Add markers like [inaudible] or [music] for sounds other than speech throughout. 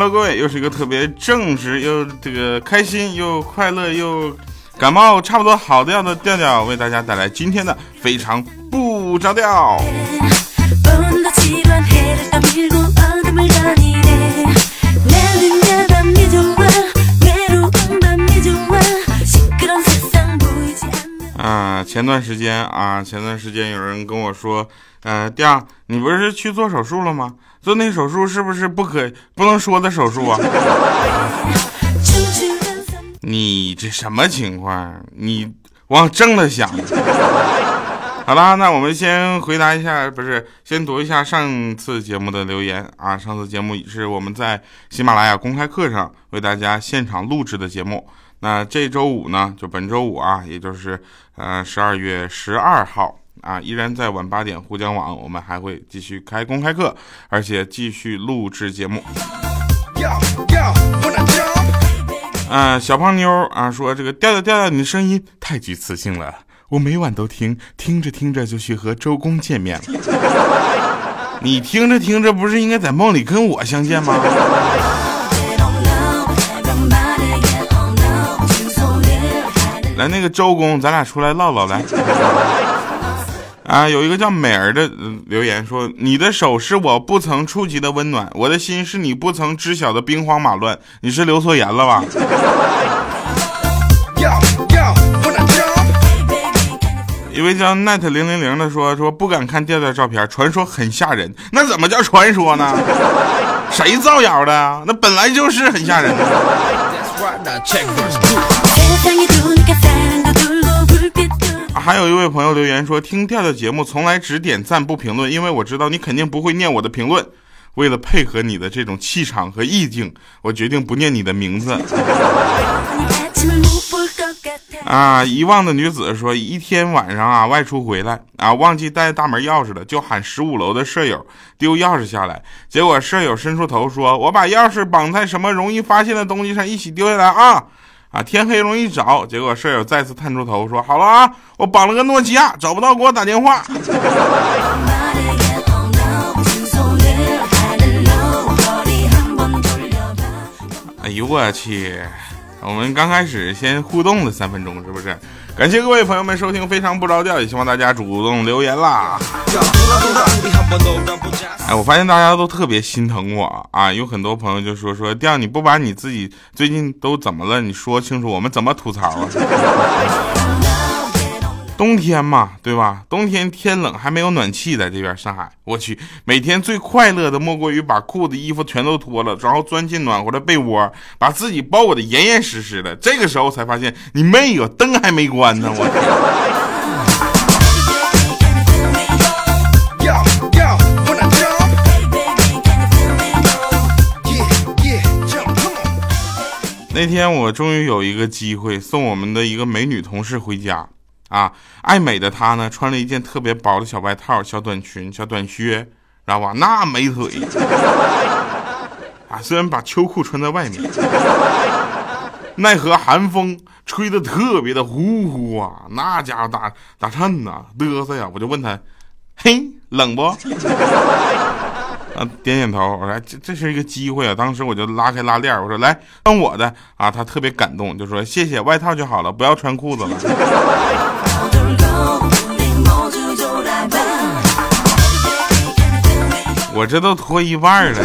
Hello，各位，又是一个特别正直又这个开心又快乐又感冒差不多好掉的调调，为大家带来今天的非常不着调。前段时间啊，前段时间有人跟我说，呃，调，你不是去做手术了吗？做那手术是不是不可不能说的手术啊？你这什么情况？你往正了想。好啦，那我们先回答一下，不是先读一下上次节目的留言啊。上次节目是我们在喜马拉雅公开课上为大家现场录制的节目。那这周五呢，就本周五啊，也就是呃十二月十二号啊，依然在晚八点沪江网，我们还会继续开公开课，而且继续录制节目。啊，小胖妞啊说这个调调调调，你的声音太具磁性了，我每晚都听，听着听着就去和周公见面了。你听着听着，不是应该在梦里跟我相见吗？来，那个周公，咱俩出来唠唠来。啊，有一个叫美儿的留言说：“你的手是我不曾触及的温暖，我的心是你不曾知晓的兵荒马乱。你是留错言了吧？”一位叫 net 零零零的说：“说不敢看调调照片，传说很吓人。那怎么叫传说呢？谁造谣的？那本来就是很吓人的。”还有一位朋友留言说，听调调节目从来只点赞不评论，因为我知道你肯定不会念我的评论。为了配合你的这种气场和意境，我决定不念你的名字。[laughs] 啊！遗忘的女子说，一天晚上啊，外出回来啊，忘记带大门钥匙了，就喊十五楼的舍友丢钥匙下来。结果舍友伸出头说：“我把钥匙绑在什么容易发现的东西上，一起丢下来啊！”啊，天黑容易找。结果舍友再次探出头说：“好了啊，我绑了个诺基亚，找不到给我打电话。”哎呦我去！我们刚开始先互动了三分钟，是不是？感谢各位朋友们收听《非常不着调》，也希望大家主动留言啦。哎，我发现大家都特别心疼我啊！有很多朋友就说说调，你不把你自己最近都怎么了？你说清楚，我们怎么吐槽啊？冬天嘛，对吧？冬天天冷还没有暖气在这边上海，我去，每天最快乐的莫过于把裤子、衣服全都脱了，然后钻进暖和的被窝，把自己包裹的严严实实的。这个时候才发现你妹哟灯还没关呢，我那天我终于有一个机会送我们的一个美女同事回家。啊，爱美的她呢，穿了一件特别薄的小外套、小短裙、小短靴，知道吧？那美腿啊！虽然把秋裤穿在外面，奈何寒风吹得特别的呼呼啊！那家伙打打颤呐，嘚瑟呀！我就问他，嘿，冷不？啊，点点头。我说这这是一个机会啊！当时我就拉开拉链，我说来穿我的啊！他特别感动，就说谢谢，外套就好了，不要穿裤子了。[laughs] 我这都脱一半了。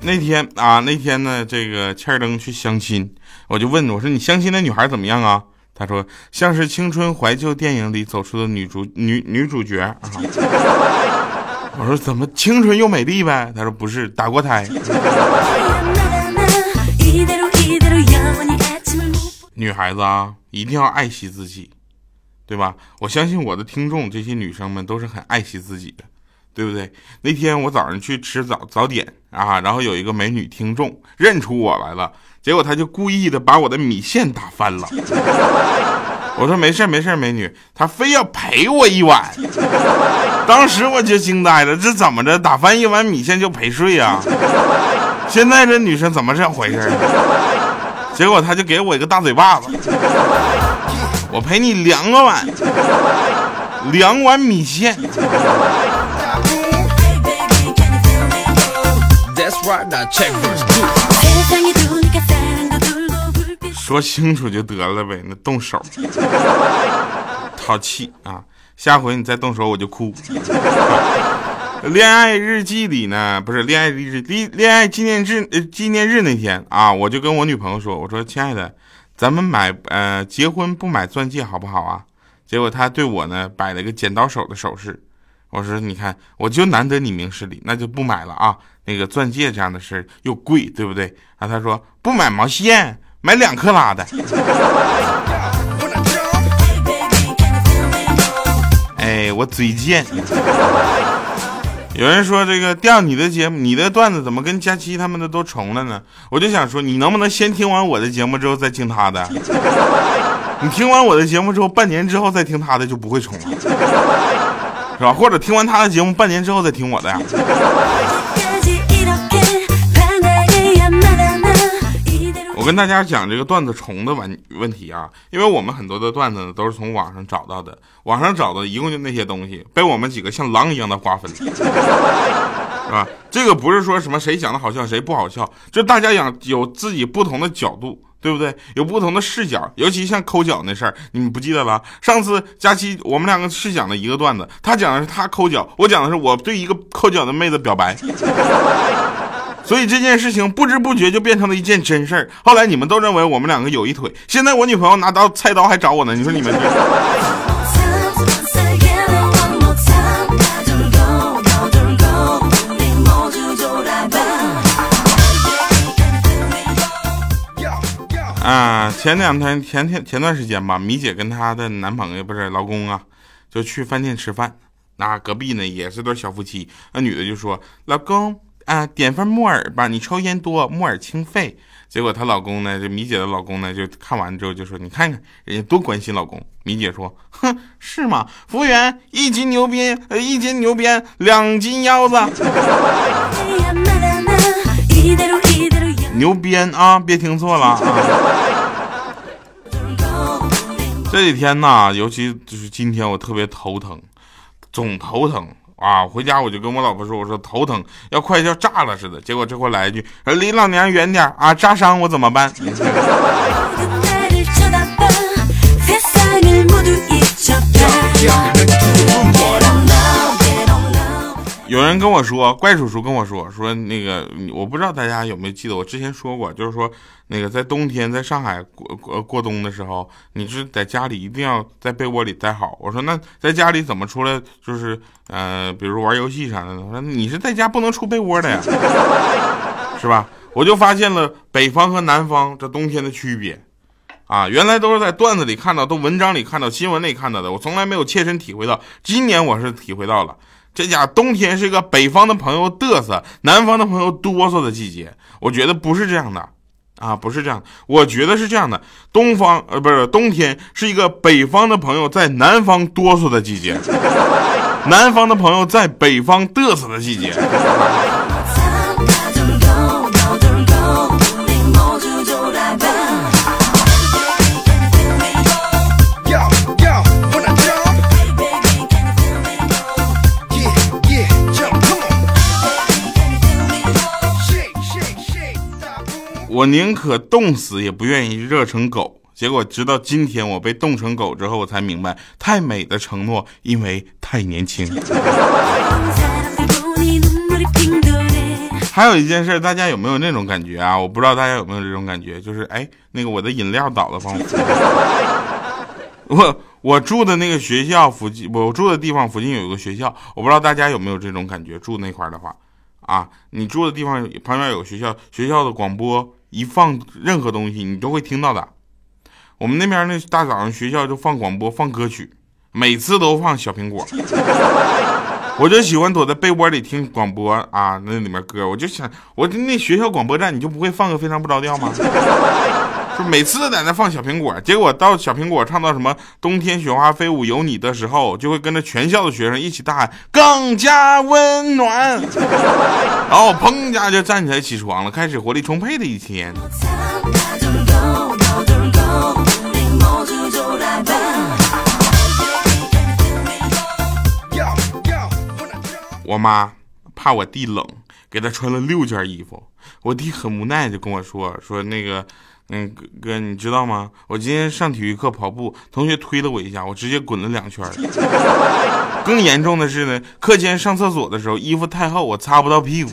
那天啊，那天呢，这个欠儿登去相亲，我就问我说：“你相亲的女孩怎么样啊？”他说：“像是青春怀旧电影里走出的女主女女主角啊。[laughs] ”我说：“怎么青春又美丽呗？”他说：“不是，打过胎。”女孩子啊，一定要爱惜自己，对吧？我相信我的听众这些女生们都是很爱惜自己的，对不对？那天我早上去吃早早点啊，然后有一个美女听众认出我来了，结果他就故意的把我的米线打翻了。[laughs] 我说没事没事，美女，他非要赔我一碗。当时我就惊呆了，这怎么着？打翻一碗米线就赔税呀？现在这女生怎么这回事？结果他就给我一个大嘴巴子，我陪你两个碗，两碗米线。说清楚就得了呗，那动手，[laughs] 淘气啊！下回你再动手我就哭。[laughs] 恋爱日记里呢，不是恋爱日恋恋爱纪念日纪念日那天啊，我就跟我女朋友说，我说亲爱的，咱们买呃结婚不买钻戒好不好啊？结果她对我呢摆了个剪刀手的手势。我说你看，我就难得你明事理，那就不买了啊。那个钻戒这样的事又贵，对不对？啊，他说不买毛线，买两克拉的。哎，我嘴贱。有人说这个调你的节目，你的段子怎么跟佳期他们的都重了呢？我就想说，你能不能先听完我的节目之后再听他的？[laughs] 你听完我的节目之后，半年之后再听他的就不会重了。是吧？或者听完他的节目，半年之后再听我的呀。我跟大家讲这个段子重的问问题啊，因为我们很多的段子呢都是从网上找到的，网上找的一共就那些东西，被我们几个像狼一样的瓜分，[laughs] 是吧？这个不是说什么谁讲的好笑谁不好笑，就大家讲有自己不同的角度。对不对？有不同的视角，尤其像抠脚那事儿，你们不记得了？上次佳期我们两个是讲的一个段子，他讲的是他抠脚，我讲的是我对一个抠脚的妹子表白，所以这件事情不知不觉就变成了一件真事儿。后来你们都认为我们两个有一腿，现在我女朋友拿刀菜刀还找我呢，你说你们？啊，前两天前天前段时间吧，米姐跟她的男朋友不是老公啊，就去饭店吃饭。那隔壁呢也是对小夫妻，那女的就说：“老公啊，点份木耳吧，你抽烟多，木耳清肺。”结果她老公呢，就米姐的老公呢，就看完之后就说：“你看看人家多关心老公。”米姐说：“哼，是吗？服务员，一斤牛鞭，呃，一斤牛鞭，两斤腰子。” [laughs] 牛鞭啊！别听错了啊！[laughs] 这几天呐，尤其就是今天，我特别头疼，总头疼啊！回家我就跟我老婆说：“我说头疼，要快要炸了似的。”结果这会来一句：“离老娘远点啊！炸伤我怎么办？” [laughs] 有人跟我说，怪叔叔跟我说说那个，我不知道大家有没有记得，我之前说过，就是说那个在冬天在上海过过过冬的时候，你是在家里一定要在被窝里待好。我说那在家里怎么出来？就是呃，比如玩游戏啥的。我说你是在家不能出被窝的呀，是吧？我就发现了北方和南方这冬天的区别啊，原来都是在段子里看到，都文章里看到，新闻里看到的，我从来没有切身体会到。今年我是体会到了。这家冬天是一个北方的朋友嘚瑟，南方的朋友哆嗦的季节。我觉得不是这样的，啊，不是这样。我觉得是这样的，东方呃不是冬天是一个北方的朋友在南方哆嗦的季节，南方的朋友在北方嘚瑟的季节。我宁可冻死，也不愿意热成狗。结果直到今天，我被冻成狗之后，我才明白，太美的承诺，因为太年轻。[laughs] 还有一件事，大家有没有那种感觉啊？我不知道大家有没有这种感觉，就是哎，那个我的饮料倒了，帮我。[laughs] 我我住的那个学校附近，我住的地方附近有一个学校，我不知道大家有没有这种感觉，住那块的话，啊，你住的地方旁边有学校，学校的广播。一放任何东西，你都会听到的。我们那边那大早上学校就放广播放歌曲，每次都放小苹果。[laughs] 我就喜欢躲在被窝里听广播啊，那里面歌，我就想，我那学校广播站你就不会放个非常不着调吗？就每次在那放小苹果，结果到小苹果唱到什么“冬天雪花飞舞有你”的时候，就会跟着全校的学生一起大喊“更加温暖 [laughs] ”，然后砰一下就站起来起床了，开始活力充沛的一天。我妈怕我弟冷，给他穿了六件衣服。我弟很无奈，就跟我说：“说那个，嗯，哥，你知道吗？我今天上体育课跑步，同学推了我一下，我直接滚了两圈。[laughs] 更严重的是呢，课间上厕所的时候，衣服太厚，我擦不到屁股。”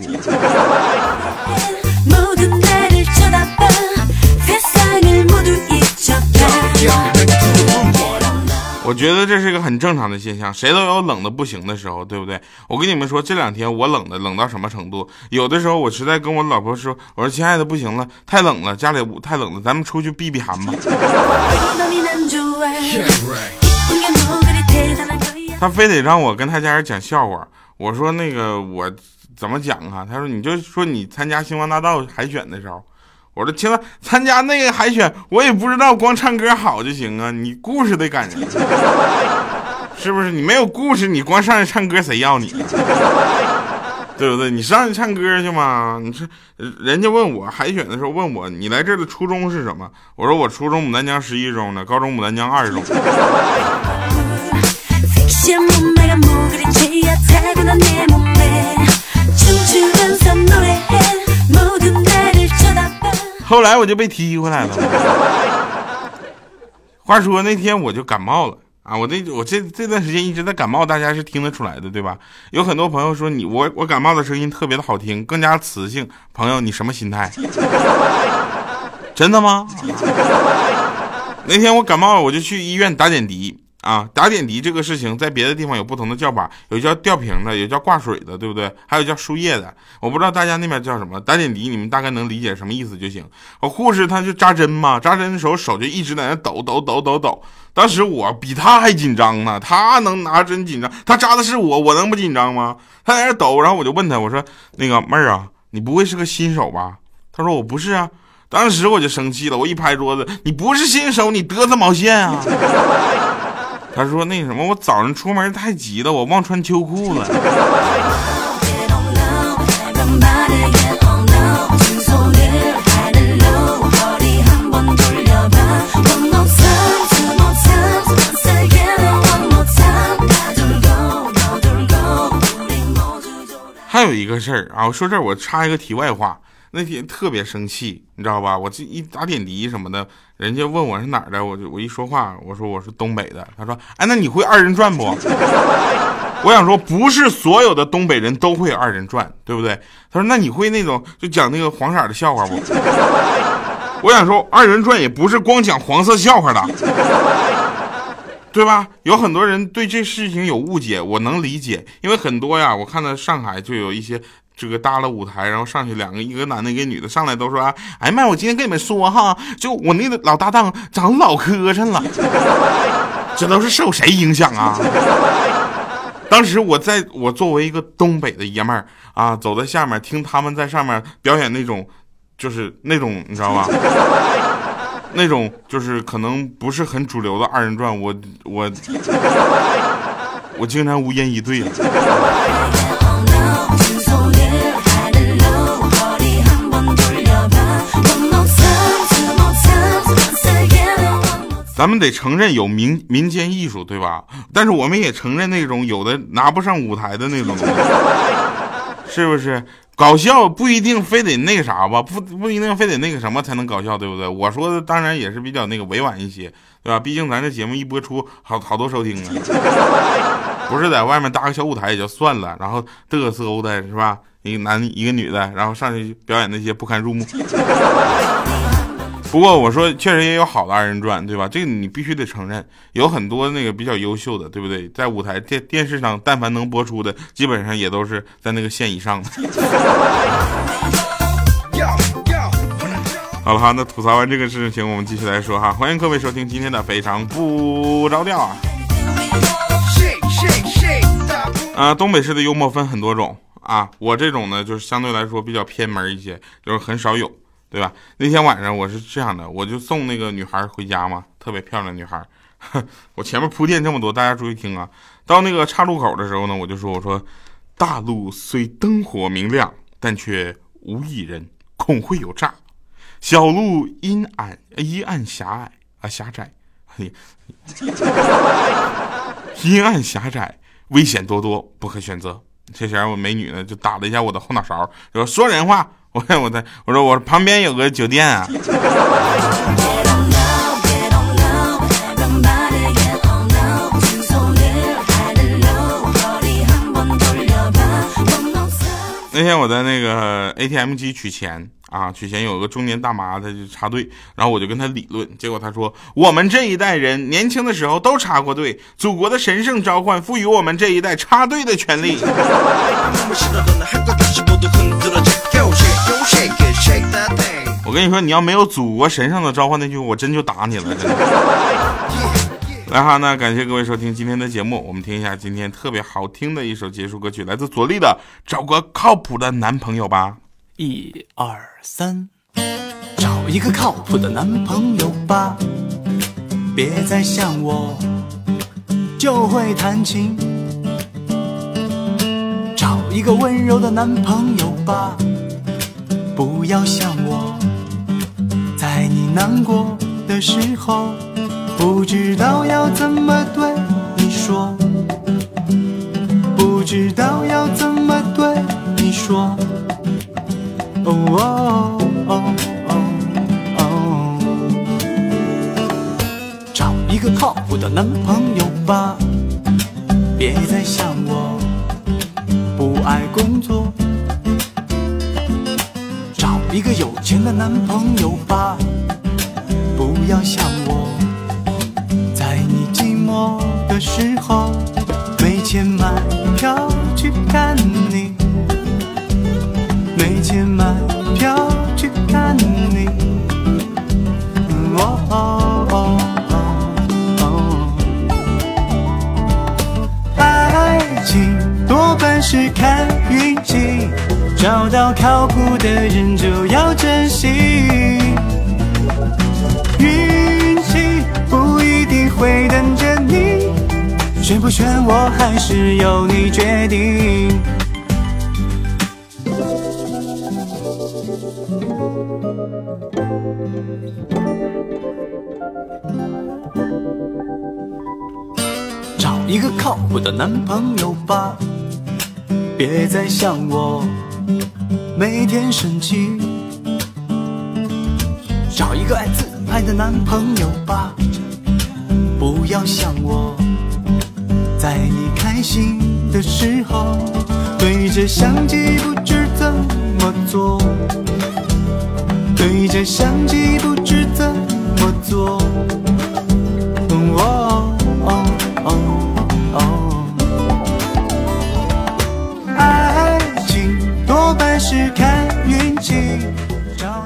我觉得这是一个很正常的现象，谁都有冷的不行的时候，对不对？我跟你们说，这两天我冷的冷到什么程度？有的时候我实在跟我老婆说，我说亲爱的不行了，太冷了，家里太冷了，咱们出去避避寒吧。他非得让我跟他家人讲笑话，我说那个我怎么讲啊？他说你就说你参加星光大道海选的时候。我说亲了，参加那个海选，我也不知道光唱歌好就行啊，你故事得感人，[laughs] 是不是？你没有故事，你光上去唱歌，谁要你？[laughs] 对不对？你上去唱歌去嘛？你说，人家问我海选的时候问我，你来这的初衷是什么？我说我初中牡丹江十一中的，高中牡丹江二中。后来我就被踢回来了。话说那天我就感冒了啊！我这我这这段时间一直在感冒，大家是听得出来的，对吧？有很多朋友说你我我感冒的声音特别的好听，更加磁性。朋友，你什么心态？真的吗？那天我感冒了，我就去医院打点滴。啊，打点滴这个事情，在别的地方有不同的叫法，有叫吊瓶的，有叫挂水的，对不对？还有叫输液的，我不知道大家那边叫什么。打点滴，你们大概能理解什么意思就行。我护士他就扎针嘛，扎针的时候手就一直在那抖抖抖抖抖。当时我比他还紧张呢，他能拿针紧张，他扎的是我，我能不紧张吗？他在那抖，然后我就问他，我说那个妹儿啊，你不会是个新手吧？他说我不是啊。当时我就生气了，我一拍桌子，你不是新手，你嘚瑟毛线啊？他说：“那什么，我早上出门太急了，我忘穿秋裤了。”还有一个事儿啊，我说这儿我插一个题外话。那天特别生气，你知道吧？我这一打点滴什么的，人家问我是哪儿的，我就我一说话，我说我是东北的。他说：“哎，那你会二人转不？” [laughs] 我想说，不是所有的东北人都会二人转，对不对？他说：“那你会那种就讲那个黄色的笑话不？” [laughs] 我想说，二人转也不是光讲黄色笑话的，[laughs] 对吧？有很多人对这事情有误解，我能理解，因为很多呀，我看到上海就有一些。这个搭了舞台，然后上去两个，一个男的，一个女的，上来都说：“哎呀妈，我今天跟你们说哈，就我那个老搭档长得老磕碜了，这都是受谁影响啊？”当时我在我作为一个东北的爷们儿啊，走在下面听他们在上面表演那种，就是那种你知道吧？那种就是可能不是很主流的二人转，我我我竟然无言以对咱们得承认有民民间艺术，对吧？但是我们也承认那种有的拿不上舞台的那种，[laughs] 是不是？搞笑不一定非得那个啥吧，不不一定非得那个什么才能搞笑，对不对？我说的当然也是比较那个委婉一些，对吧？毕竟咱这节目一播出，好好多收听啊，[laughs] 不是在外面搭个小舞台也就算了，然后嘚瑟的是吧？一个男一个女的，然后上去表演那些不堪入目。[laughs] 不过我说，确实也有好的二人转，对吧？这个你必须得承认，有很多那个比较优秀的，对不对？在舞台电电视上，但凡能播出的，基本上也都是在那个线以上的。好了哈，那吐槽完这个事情，我们继续来说哈。欢迎各位收听今天的非常不着调啊。啊，东北式的幽默分很多种啊，我这种呢，就是相对来说比较偏门一些，就是很少有。对吧？那天晚上我是这样的，我就送那个女孩回家嘛，特别漂亮女孩。[laughs] 我前面铺垫这么多，大家注意听啊。到那个岔路口的时候呢，我就说：“我说，大路虽灯火明亮，但却无一人，恐会有诈。小路阴暗，阴暗狭隘啊，狭窄，[laughs] 阴暗狭窄，危险多多，不可选择。”这前我美女呢，就打了一下我的后脑勺，说：“说人话。”我看我在，我说我旁边有个酒店啊。那天我在那个 ATM 机取钱啊，取钱有个中年大妈，她就插队，然后我就跟她理论，结果她说我们这一代人年轻的时候都插过队，祖国的神圣召唤赋予我们这一代插队的权利。[laughs] 我跟你说，你要没有祖国神圣的召唤那句，我真就打你了。真的。来哈，那感谢各位收听今天的节目，我们听一下今天特别好听的一首结束歌曲，来自左立的《找个靠谱的男朋友吧》。一二三，找一个靠谱的男朋友吧，别再像我就会弹琴。找一个温柔的男朋友吧，不要想我，在你难过的时候。不知道要怎么对你说，不知道要怎么对你说。哦哦哦哦，找一个靠谱的男朋友吧，别再想我不爱工作。一个有钱的男朋友吧，不要想我。在你寂寞的时候，没钱买票去看你，没钱买票去看你。哦哦哦哦，爱情多半是看运气，找到靠谱的人就要珍惜。运气不一定会等着你。选不选我还是由你决定。找一个靠谱的男朋友吧，别再想我每天生气。找一个爱自拍的男朋友吧，不要想我。在你开心的时候，对着相机不知怎么做，对着相机不知怎么做。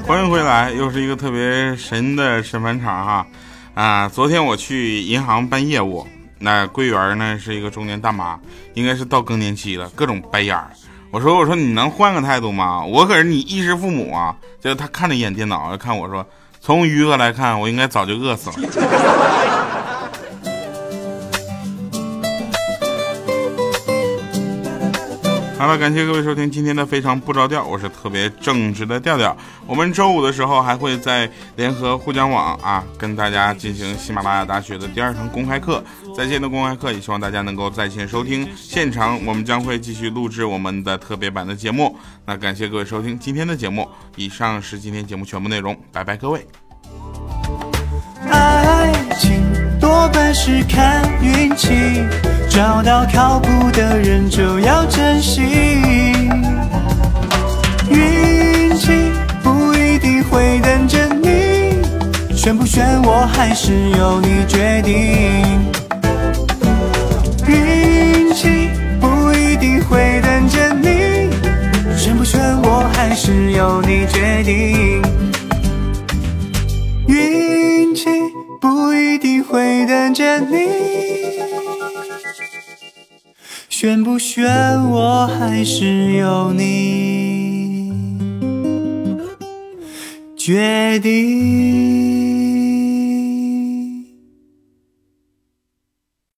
欢迎回来，又是一个特别神的审判场哈啊！昨天我去银行办业务。那柜员呢是一个中年大妈，应该是到更年期了，各种白眼儿。我说我说你能换个态度吗？我可是你衣食父母啊！就是他看了一眼电脑，看我说，从余额来看，我应该早就饿死了。好了，感谢各位收听今天的非常不着调，我是特别正直的调调。我们周五的时候还会在联合互讲网啊，跟大家进行喜马拉雅大学的第二堂公开课，在线的公开课，也希望大家能够在线收听。现场我们将会继续录制我们的特别版的节目。那感谢各位收听今天的节目，以上是今天节目全部内容，拜拜各位。爱情多半是看运气。找到靠谱的人就要珍惜，运气不一定会等着你，选不选我还是由你决定。运气不一定会等着你，选不选我还是由你决定。运会等着你。选不选我还是由你决定。